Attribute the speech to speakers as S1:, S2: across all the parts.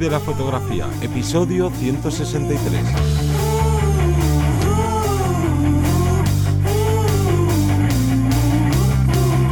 S1: de la fotografía, episodio 163.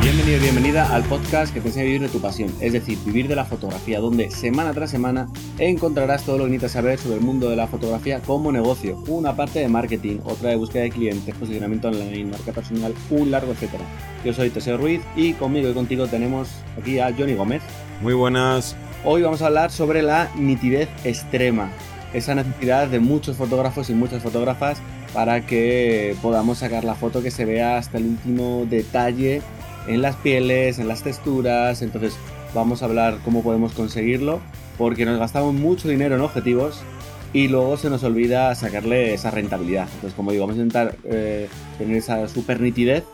S2: Bienvenido, bienvenida al podcast que te enseña a vivir de tu pasión, es decir, vivir de la fotografía, donde semana tras semana encontrarás todo lo que necesitas saber sobre el mundo de la fotografía como negocio, una parte de marketing, otra de búsqueda de clientes, posicionamiento online, marca personal, un largo etcétera. Yo soy Teseo Ruiz y conmigo y contigo tenemos aquí a Johnny Gómez.
S1: Muy buenas.
S2: Hoy vamos a hablar sobre la nitidez extrema, esa necesidad de muchos fotógrafos y muchas fotógrafas para que podamos sacar la foto que se vea hasta el último detalle en las pieles, en las texturas. Entonces vamos a hablar cómo podemos conseguirlo, porque nos gastamos mucho dinero en objetivos y luego se nos olvida sacarle esa rentabilidad. Entonces, como digo, vamos a intentar eh, tener esa super nitidez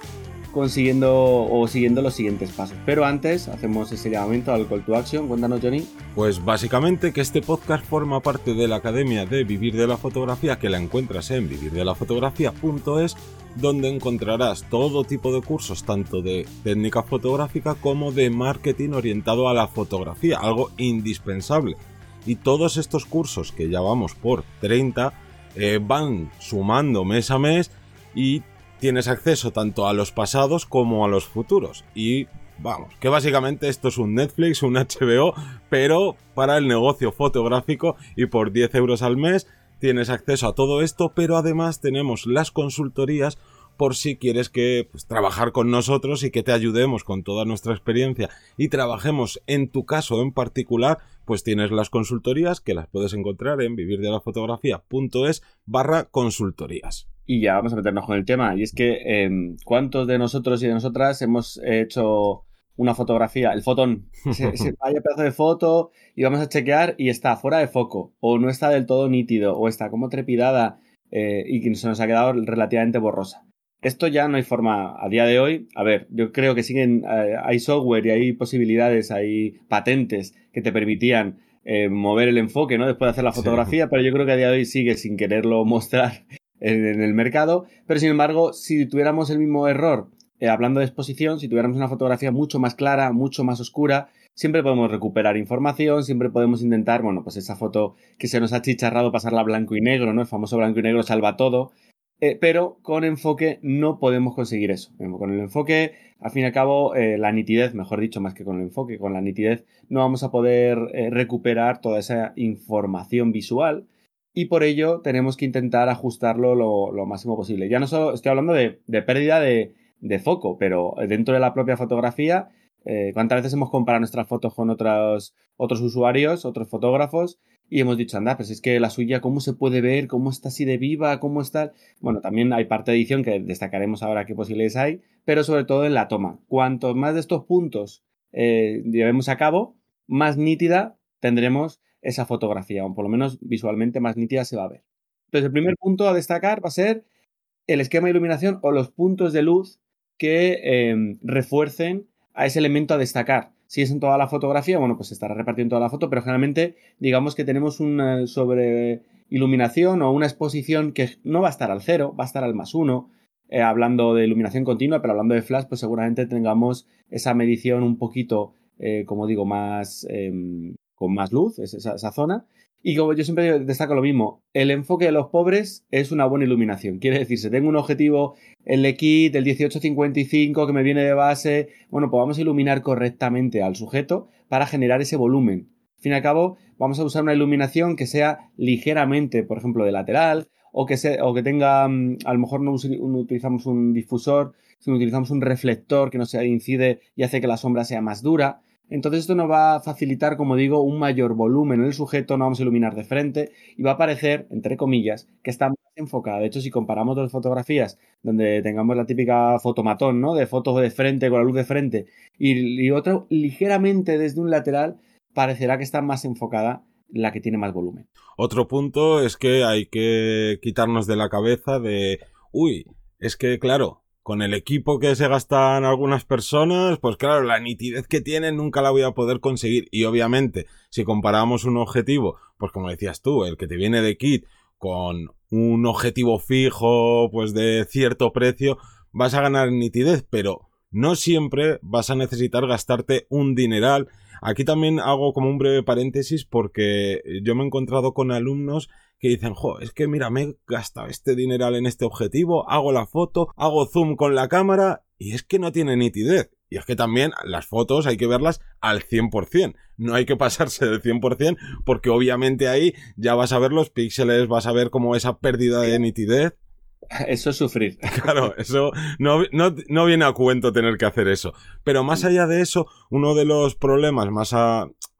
S2: consiguiendo o siguiendo los siguientes pasos. Pero antes hacemos ese llamamiento al call to action. Cuéntanos, Johnny.
S1: Pues básicamente que este podcast forma parte de la Academia de Vivir de la Fotografía que la encuentras en vivirdelafotografía.es donde encontrarás todo tipo de cursos tanto de técnica fotográfica como de marketing orientado a la fotografía, algo indispensable. Y todos estos cursos que ya vamos por 30 eh, van sumando mes a mes y tienes acceso tanto a los pasados como a los futuros. Y vamos, que básicamente esto es un Netflix, un HBO, pero para el negocio fotográfico y por 10 euros al mes tienes acceso a todo esto, pero además tenemos las consultorías por si quieres que pues, trabajar con nosotros y que te ayudemos con toda nuestra experiencia y trabajemos en tu caso en particular, pues tienes las consultorías que las puedes encontrar en vivirdelafotografía.es barra consultorías.
S2: Y ya vamos a meternos con el tema. Y es que, eh, ¿cuántos de nosotros y de nosotras hemos hecho una fotografía, el fotón, ese, ese vaya pedazo de foto, y vamos a chequear y está fuera de foco, o no está del todo nítido, o está como trepidada eh, y que se nos ha quedado relativamente borrosa. Esto ya no hay forma a día de hoy. A ver, yo creo que siguen, eh, hay software y hay posibilidades, hay patentes que te permitían eh, mover el enfoque, ¿no? Después de hacer la fotografía, sí. pero yo creo que a día de hoy sigue sin quererlo mostrar en, el mercado. Pero sin embargo, si tuviéramos el mismo error eh, hablando de exposición, si tuviéramos una fotografía mucho más clara, mucho más oscura, siempre podemos recuperar información, siempre podemos intentar, bueno, pues esa foto que se nos ha chicharrado pasarla a blanco y negro, ¿no? El famoso blanco y negro salva todo. Eh, pero con enfoque no podemos conseguir eso. Con el enfoque, al fin y al cabo, eh, la nitidez, mejor dicho, más que con el enfoque, con la nitidez no vamos a poder recuperar toda esa información visual y por ello tenemos que intentar ajustarlo lo, máximo posible. Ya no solo estoy hablando de, pérdida de, foco, pero dentro de la propia fotografía, eh, ¿cuántas veces hemos comparado nuestras fotos con otros, otros usuarios, otros fotógrafos? Y hemos dicho, anda, pues es que la suya, ¿cómo se puede ver? ¿Cómo está así de viva? ¿Cómo está? Bueno, también hay parte de edición que destacaremos ahora qué posibilidades hay, pero sobre todo en la toma. Cuantos más de estos puntos eh, llevemos a cabo, más nítida tendremos esa fotografía, o por lo menos visualmente más nítida se va a ver. Entonces, el primer punto a destacar va a ser el esquema de iluminación o los puntos de luz que eh, refuercen a ese elemento a destacar. Si es en toda la fotografía, bueno, pues estará repartido en toda la foto, pero generalmente digamos que tenemos una sobre iluminación o una exposición que no va a estar al cero, va a estar al más uno, eh, hablando de iluminación continua, pero hablando de flash, pues seguramente tengamos esa medición un poquito, eh, como digo, más eh, más luz, esa, esa zona. Y como yo siempre destaco lo mismo, el enfoque de los pobres es una buena iluminación. Quiere decir, si tengo un objetivo, el kit del 1855 que me viene de base, bueno, pues vamos a iluminar correctamente al sujeto para generar ese volumen. Al fin y al cabo, vamos a usar una iluminación que sea ligeramente, por ejemplo, de lateral, o que, se, o que tenga, mm, a lo mejor no, no utilizamos un difusor, sino utilizamos un reflector que no se incide y hace que la sombra sea más dura. Entonces esto nos va a facilitar, como digo, un mayor volumen en el sujeto, no vamos a iluminar de frente y va a parecer, entre comillas, que está más enfocada. De hecho, si comparamos dos fotografías donde tengamos la típica fotomatón, ¿no? De fotos de frente con la luz de frente y, y otra ligeramente desde un lateral, parecerá que está más enfocada la que tiene más volumen.
S1: Otro punto es que hay que quitarnos de la cabeza de, uy, es que claro, con el equipo que se gastan algunas personas, pues claro, la nitidez que tienen nunca la voy a poder conseguir. Y obviamente, si comparamos un objetivo, pues como decías tú, el que te viene de kit con un objetivo fijo, pues de cierto precio, vas a ganar nitidez, pero no siempre vas a necesitar gastarte un dineral. Aquí también hago como un breve paréntesis porque yo me he encontrado con alumnos que dicen, jo, es que mira, me he gastado este dineral en este objetivo, hago la foto, hago zoom con la cámara y es que no tiene nitidez. Y es que también las fotos hay que verlas al 100%. No hay que pasarse del 100% porque obviamente ahí ya vas a ver los píxeles, vas a ver como esa pérdida de nitidez.
S2: Eso es sufrir.
S1: Claro, eso no, no, viene a cuento tener que hacer eso. Pero más allá de eso, uno de los problemas más,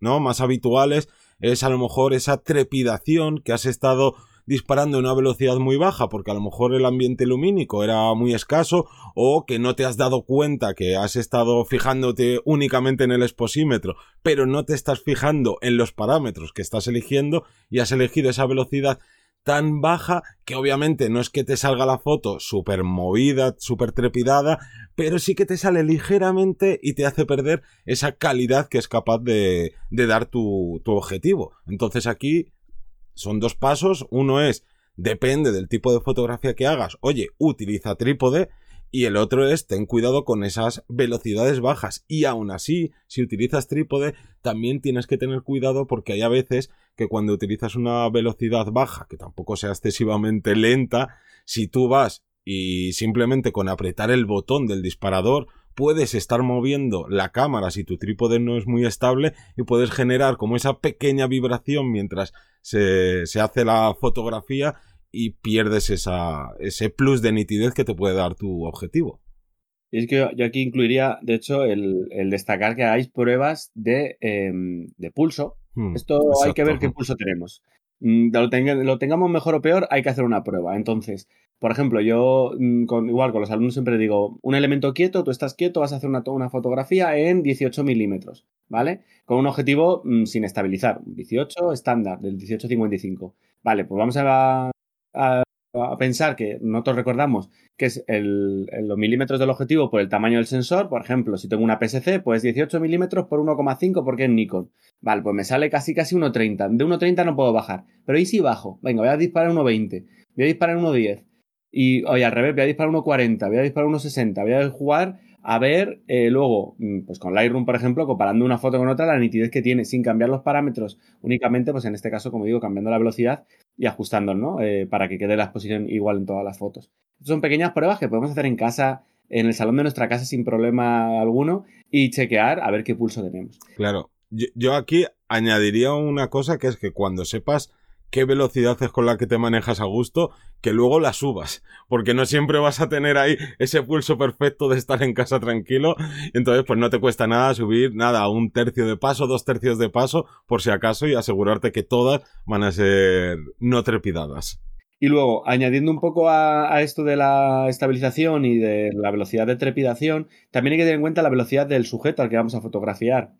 S1: ¿no? más habituales es a lo mejor esa trepidación que has estado disparando a una velocidad muy baja porque a lo mejor el ambiente lumínico era muy escaso o que no te has dado cuenta que has estado fijándote únicamente en el exposímetro pero no te estás fijando en los parámetros que estás eligiendo y has elegido esa velocidad tan baja que obviamente no es que te salga la foto súper movida, súper trepidada, pero sí que te sale ligeramente y te hace perder esa calidad que es capaz de, de dar tu, tu objetivo. Entonces aquí son dos pasos. Uno es, depende del tipo de fotografía que hagas, oye, utiliza trípode. Y el otro es, ten cuidado con esas velocidades bajas. Y aún así, si utilizas trípode, también tienes que tener cuidado porque hay a veces que cuando utilizas una velocidad baja, que tampoco sea excesivamente lenta, si tú vas y simplemente con apretar el botón del disparador puedes estar moviendo la cámara si tu trípode no es muy estable y puedes generar como esa pequeña vibración mientras se, se hace la fotografía y pierdes esa, ese plus de nitidez que te puede dar tu objetivo.
S2: Y es que yo aquí incluiría, de hecho, el, destacar que hagáis pruebas de, em, de pulso. Hmm, Esto hay que ver qué pulso tenemos. Mm, lo, tengamos mejor o peor, hay que hacer una prueba. Entonces, por ejemplo, yo mm, con, igual con los alumnos siempre digo, un elemento quieto, tú estás quieto, vas a hacer una, una fotografía en 18 milímetros, ¿vale? Con un objetivo mm, sin estabilizar, 18 estándar, del 18-55. Vale, pues vamos a, a pensar que nosotros recordamos que es el, los milímetros del objetivo por el tamaño del sensor. Por ejemplo, si tengo una PSC, pues 18 milímetros por 1,5 porque es Nikon. Vale, pues me sale casi casi 1,30. De 1,30 no puedo bajar. Pero ¿y si bajo? Venga, voy a disparar 1,20. Voy a disparar 1,10. Y, oye, al revés, voy a disparar 1,40. Voy a disparar 1,60. Voy a jugar a ver eh, luego, mm, pues con Lightroom, por ejemplo, comparando una foto con otra, la nitidez que tiene sin cambiar los parámetros, únicamente, pues en este caso, como digo, cambiando la velocidad y ajustando, ¿no? Eh, para que quede la exposición igual en todas las fotos. son pequeñas pruebas que podemos hacer en casa, en el salón de nuestra casa sin problema alguno y chequear a ver qué pulso tenemos.
S1: Claro. yo aquí añadiría una cosa que es que cuando sepas qué velocidad es con la que te manejas a gusto, que luego la subas, porque no siempre vas a tener ahí ese pulso perfecto de estar en casa tranquilo, entonces pues no te cuesta nada subir nada un tercio de paso, dos tercios de paso, por si acaso, y asegurarte que todas van a ser no trepidadas.
S2: Y luego, añadiendo un poco a, a, esto de la estabilización y de la velocidad de trepidación, también hay que tener en cuenta la velocidad del sujeto al que vamos a fotografiar.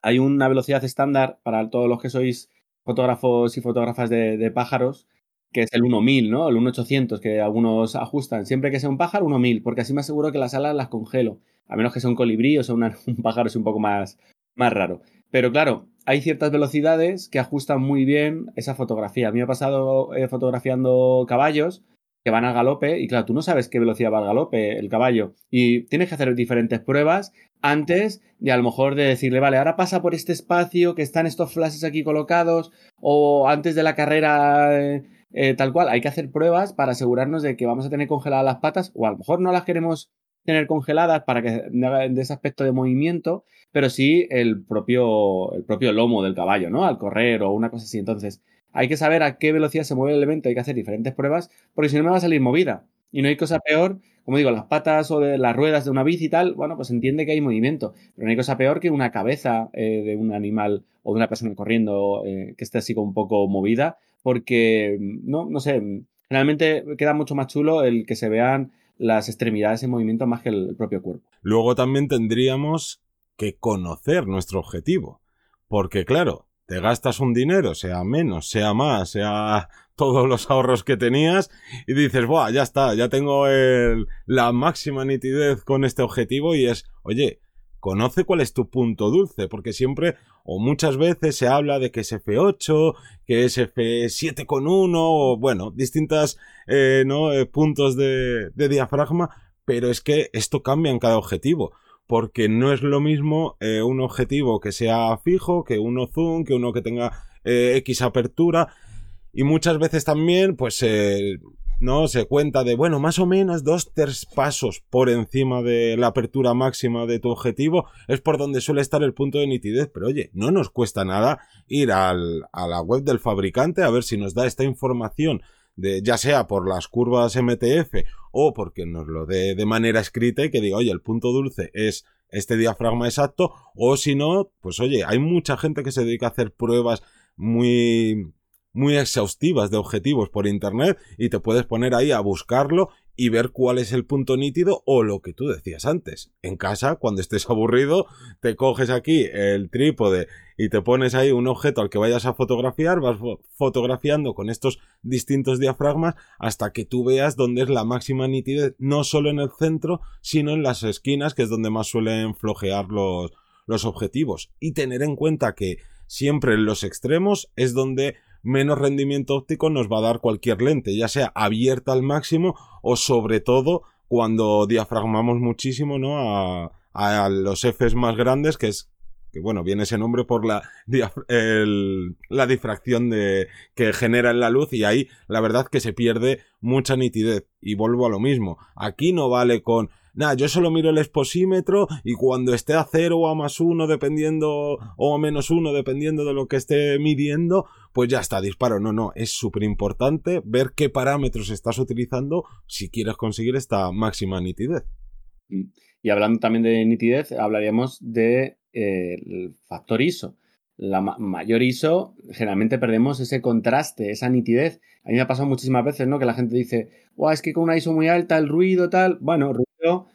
S2: Hay una velocidad estándar para todos los que sois fotógrafos y fotógrafas de, pájaros, que es el 1000, ¿no? El 1800 que algunos ajustan. Siempre que sea un pájaro, 1000, porque así me aseguro que las alas las congelo. A menos que sea un colibrí o sea un pájaro es un poco más, más raro. Pero claro, hay ciertas velocidades que ajustan muy bien esa fotografía. A mí me ha pasado eh, fotografiando caballos que van al galope y claro, tú no sabes qué velocidad va al galope el caballo y tienes que hacer diferentes pruebas antes de a lo mejor de decirle, vale, ahora pasa por este espacio que están estos flashes aquí colocados o antes de la carrera eh, eh, tal cual. Hay que hacer pruebas para asegurarnos de que vamos a tener congeladas las patas o a lo mejor no las queremos tener congeladas para que de ese aspecto de movimiento, pero sí el propio, el propio lomo del caballo, ¿no? Al correr o una cosa así. Entonces, hay que saber a qué velocidad se mueve el elemento, hay que hacer diferentes pruebas, porque si no me va a salir movida. Y no hay cosa peor, como digo, las patas o las ruedas de una bici y tal, bueno, pues entiende que hay movimiento. Pero no hay cosa peor que una cabeza eh, de un animal o de una persona corriendo eh, que esté así como un poco movida, porque, no, no sé, realmente queda mucho más chulo el que se vean las extremidades en movimiento más que el propio cuerpo.
S1: Luego también tendríamos que conocer nuestro objetivo. Porque claro, te gastas un dinero, sea menos, sea más, sea todos los ahorros que tenías y dices, Buah, ya está, ya tengo la máxima nitidez con este objetivo y es, oye, conoce cuál es tu punto dulce, porque siempre o muchas veces se habla de que es F8, que es F7,1 o bueno, distintas eh, ¿no? Eh, puntos de, de diafragma, pero es que esto cambia en cada objetivo porque no es lo mismo eh, un objetivo que sea fijo, que uno zoom, que uno que tenga eh, X apertura. Y muchas veces también, pues, eh, no se cuenta de, bueno, más o menos dos, tres pasos por encima de la apertura máxima de tu objetivo es por donde suele estar el punto de nitidez. Pero oye, no nos cuesta nada ir al, a la web del fabricante a ver si nos da esta información ya sea por las curvas MTF o porque nos lo dé de manera escrita y que diga, oye, el punto dulce es este diafragma exacto, o si no, pues oye, hay mucha gente que se dedica a hacer pruebas muy muy exhaustivas de objetivos por internet y te puedes poner ahí a buscarlo y ver cuál es el punto nítido o lo que tú decías antes. En casa, cuando estés aburrido, te coges aquí el trípode y te pones ahí un objeto al que vayas a fotografiar, vas fotografiando con estos distintos diafragmas hasta que tú veas dónde es la máxima nitidez, no solo en el centro, sino en las esquinas, que es donde más suelen flojear los, los objetivos. Y tener en cuenta que siempre en los extremos es donde menos rendimiento óptico nos va a dar cualquier lente, ya sea abierta al máximo o sobre todo cuando diafragmamos muchísimo, ¿no? A, a los Fs más grandes, que es que bueno, viene ese nombre por la, la difracción de, que genera en la luz y ahí la verdad que se pierde mucha nitidez. Y vuelvo a lo mismo, aquí no vale con Nada, yo solo miro el exposímetro y cuando esté a cero o a más uno, dependiendo, o a menos uno, dependiendo de lo que esté midiendo, pues ya está, disparo. No, no, es súper importante ver qué parámetros estás utilizando si quieres conseguir esta máxima nitidez.
S2: Mm. Y hablando también de nitidez, hablaríamos del de, eh, factor ISO. La mayor ISO, generalmente perdemos ese contraste, esa nitidez. A mí me ha pasado muchísimas veces, ¿no? Que la gente dice, es que con una ISO muy alta, el ruido, tal. Bueno,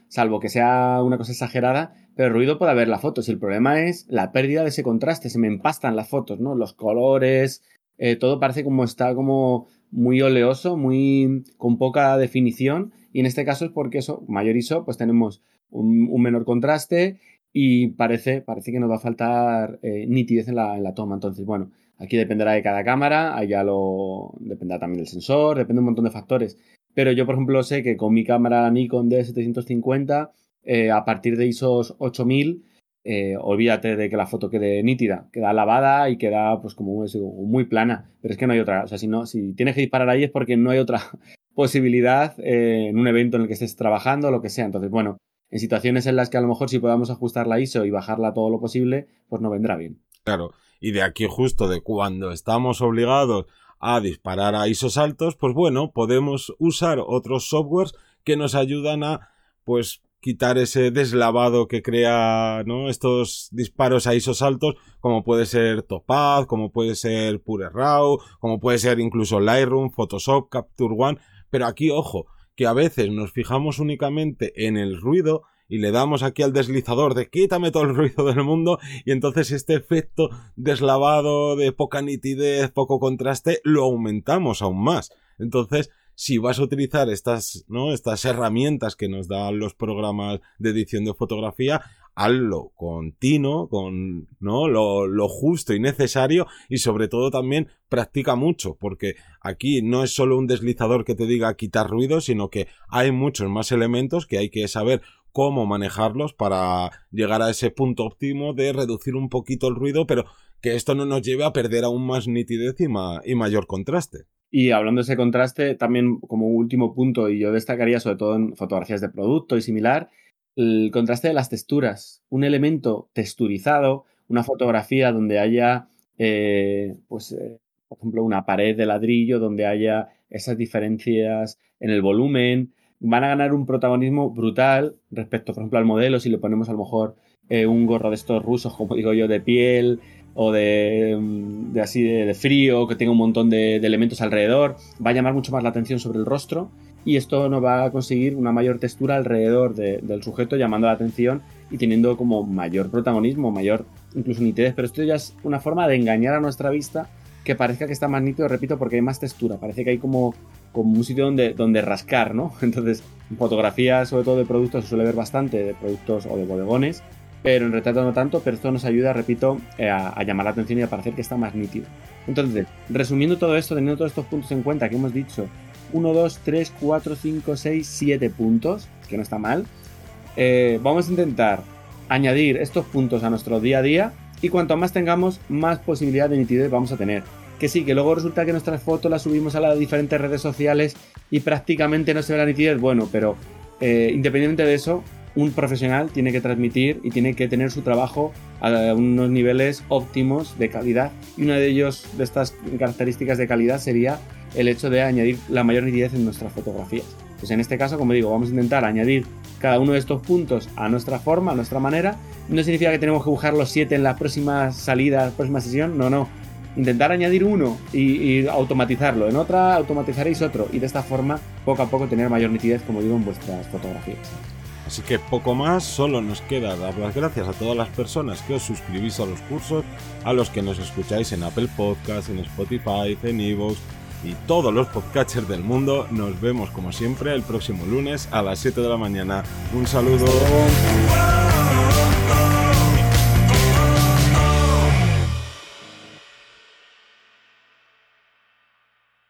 S2: salvo que sea una cosa exagerada, pero ruido puede haber la foto. Si el problema es la pérdida de ese contraste, se me empastan las fotos, ¿no? Los colores, eh, todo parece como está como muy oleoso, muy con poca definición. Y en este caso es porque eso, mayor ISO, pues tenemos un, menor contraste y parece, parece que nos va a faltar eh, nitidez en la, toma. Entonces, bueno, aquí dependerá de cada cámara, allá lo dependerá también del sensor, depende de un montón de factores. Pero yo, por ejemplo, sé que con mi cámara Nikon D750, eh, a partir de ISOs 8000, eh, olvídate de que la foto quede nítida, queda lavada y queda pues como muy plana, pero es que no hay otra, o sea, si no, si tienes que disparar ahí es porque no hay otra posibilidad eh, en un evento en el que estés trabajando o lo que sea, entonces bueno, en situaciones en las que a lo mejor si podamos ajustar la ISO y bajarla todo lo posible, pues no vendrá bien.
S1: Claro, y de aquí justo de cuando estamos obligados a disparar a ISOs altos, pues bueno, podemos usar otros softwares que nos ayudan a, pues, quitar ese deslavado que crea. Estos disparos a ISOs altos, como puede ser Topaz, como puede ser Pure Raw, como puede ser incluso Lightroom, Photoshop, Capture One, pero aquí, ojo, que a veces nos fijamos únicamente en el ruido y le damos aquí al deslizador de quítame todo el ruido del mundo y entonces este efecto deslavado de poca nitidez, poco contraste, lo aumentamos aún más. Entonces, si vas a utilizar estas, ¿no? Estas herramientas que nos dan los programas de edición de fotografía, hazlo continuo, con, ¿no? Lo, lo, justo y necesario y sobre todo también practica mucho, porque aquí no es solo un deslizador que te diga quitar ruido, sino que hay muchos más elementos que hay que saber cómo manejarlos para llegar a ese punto óptimo de reducir un poquito el ruido, pero que esto no nos lleve a perder aún más nitidez y, mayor contraste.
S2: Y hablando de ese contraste, también como último punto, y yo destacaría sobre todo en fotografías de producto y similar, el contraste de las texturas. Un elemento texturizado, una fotografía donde haya, eh, pues, eh, por ejemplo, una pared de ladrillo, donde haya esas diferencias en el volumen, van a ganar un protagonismo brutal respecto, por ejemplo, al modelo, si le ponemos a lo mejor eh, un gorro de estos rusos, como digo yo, de piel o de, mm, así de, frío, que tenga un montón de, elementos alrededor, va a llamar mucho más la atención sobre el rostro y esto nos va a conseguir una mayor textura alrededor del sujeto, llamando la atención y teniendo como mayor protagonismo, mayor incluso nitidez, pero esto ya es una forma de engañar a nuestra vista que parezca que está más nítido, repito, porque hay más textura, parece que hay como como un sitio donde, donde rascar, ¿no? Entonces, en fotografía, sobre todo de productos, se suele ver bastante de productos o de bodegones, pero en retrato no tanto, pero esto nos ayuda, repito, eh, a, llamar la atención y a parecer que está más nítido. Entonces, resumiendo todo esto, teniendo todos estos puntos en cuenta que hemos dicho, 1, 2, 3, 4, 5, 6, 7 puntos, que no está mal. Eh, vamos a intentar añadir estos puntos a nuestro día a día y cuanto más tengamos, más posibilidad de nitidez vamos a tener. Que sí, que luego resulta que nuestras fotos las subimos a las diferentes redes sociales y prácticamente no se ve la nitidez. Bueno, pero eh, independientemente de eso, un profesional tiene que transmitir y tiene que tener su trabajo a unos niveles óptimos de calidad. Y una de ellos, de estas características de calidad, sería el hecho de añadir la mayor nitidez en nuestras fotografías. Pues en este caso, como digo, vamos a intentar añadir cada uno de estos puntos a nuestra forma, a nuestra manera. No significa que tenemos que buscar los siete en la próxima salida, próxima sesión, no, no. Intentar añadir uno y, automatizarlo. En otra automatizaréis otro y de esta forma, poco a poco, tener mayor nitidez, como digo, en vuestras fotografías.
S1: Así que poco más, solo nos queda dar las gracias a todas las personas que os suscribís a los cursos, a los que nos escucháis en Apple Podcasts, en Spotify, en Evox y todos los podcatchers del mundo. Nos vemos como siempre el próximo lunes a las 7 de la mañana. Un saludo.